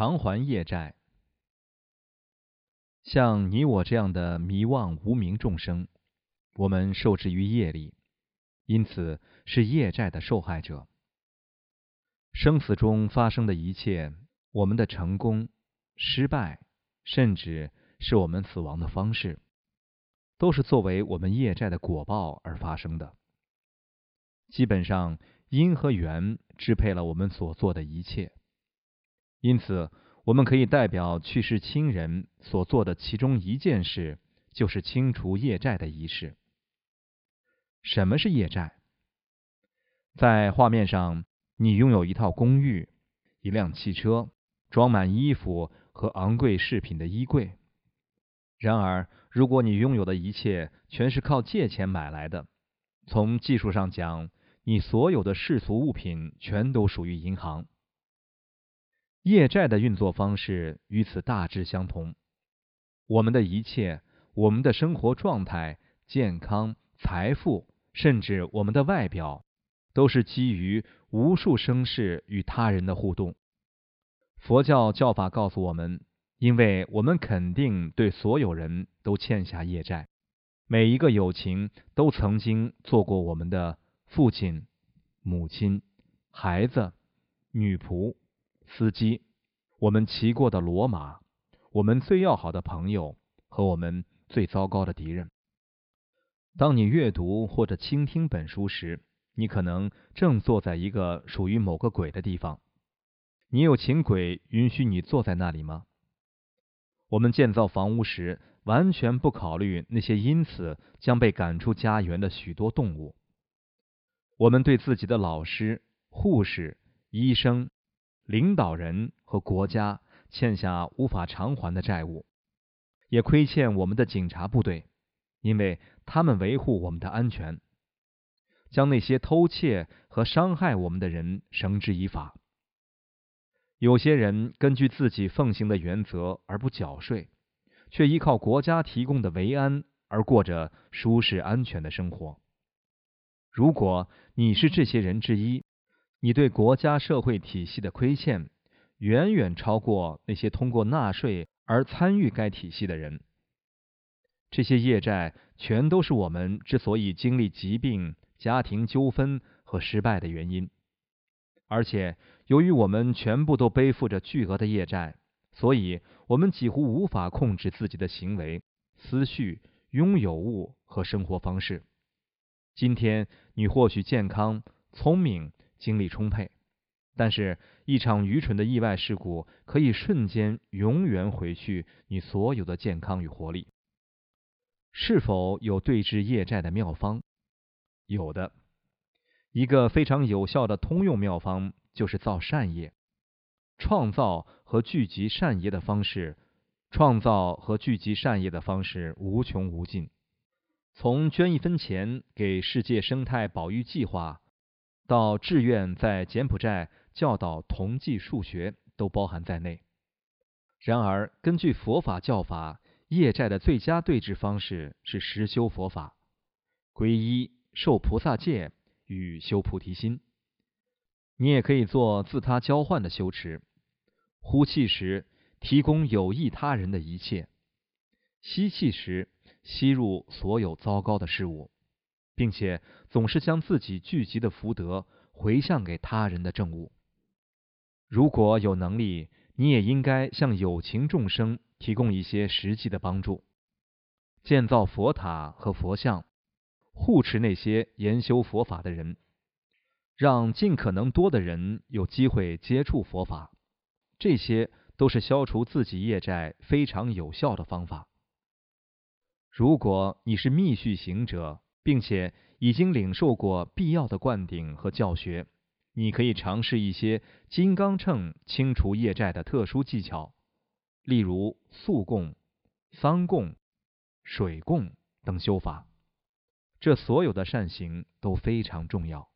偿还业债，像你我这样的迷妄无名众生，我们受制于业力，因此是业债的受害者。生死中发生的一切，我们的成功、失败，甚至是我们死亡的方式，都是作为我们业债的果报而发生的。基本上，因和缘支配了我们所做的一切。因此，我们可以代表去世亲人所做的其中一件事，就是清除业债的仪式。什么是业债？在画面上，你拥有一套公寓、一辆汽车、装满衣服和昂贵饰品的衣柜。然而，如果你拥有的一切全是靠借钱买来的，从技术上讲，你所有的世俗物品全都属于银行。业债的运作方式与此大致相同。我们的一切，我们的生活状态、健康、财富，甚至我们的外表，都是基于无数生世与他人的互动。佛教教法告诉我们，因为我们肯定对所有人都欠下业债，每一个友情都曾经做过我们的父亲、母亲、孩子、女仆。司机，我们骑过的骡马，我们最要好的朋友和我们最糟糕的敌人。当你阅读或者倾听本书时，你可能正坐在一个属于某个鬼的地方。你有请鬼允许你坐在那里吗？我们建造房屋时，完全不考虑那些因此将被赶出家园的许多动物。我们对自己的老师、护士、医生。领导人和国家欠下无法偿还的债务，也亏欠我们的警察部队，因为他们维护我们的安全，将那些偷窃和伤害我们的人绳之以法。有些人根据自己奉行的原则而不缴税，却依靠国家提供的维安而过着舒适安全的生活。如果你是这些人之一，你对国家社会体系的亏欠，远远超过那些通过纳税而参与该体系的人。这些业债全都是我们之所以经历疾病、家庭纠纷和失败的原因。而且，由于我们全部都背负着巨额的业债，所以我们几乎无法控制自己的行为、思绪、拥有物和生活方式。今天，你或许健康、聪明。精力充沛，但是，一场愚蠢的意外事故可以瞬间、永远毁去你所有的健康与活力。是否有对治业债的妙方？有的，一个非常有效的通用妙方就是造善业。创造和聚集善业的方式，创造和聚集善业的方式无穷无尽。从捐一分钱给世界生态保育计划。到志愿在柬埔寨教导同济数学都包含在内。然而，根据佛法教法，业债的最佳对治方式是实修佛法，皈依、受菩萨戒与修菩提心。你也可以做自他交换的修持：呼气时提供有益他人的一切，吸气时吸入所有糟糕的事物。并且总是将自己聚集的福德回向给他人的正物。如果有能力，你也应该向有情众生提供一些实际的帮助，建造佛塔和佛像，护持那些研修佛法的人，让尽可能多的人有机会接触佛法。这些都是消除自己业债非常有效的方法。如果你是密续行者，并且已经领受过必要的灌顶和教学，你可以尝试一些金刚秤清除业债的特殊技巧，例如素供、桑供、水供等修法。这所有的善行都非常重要。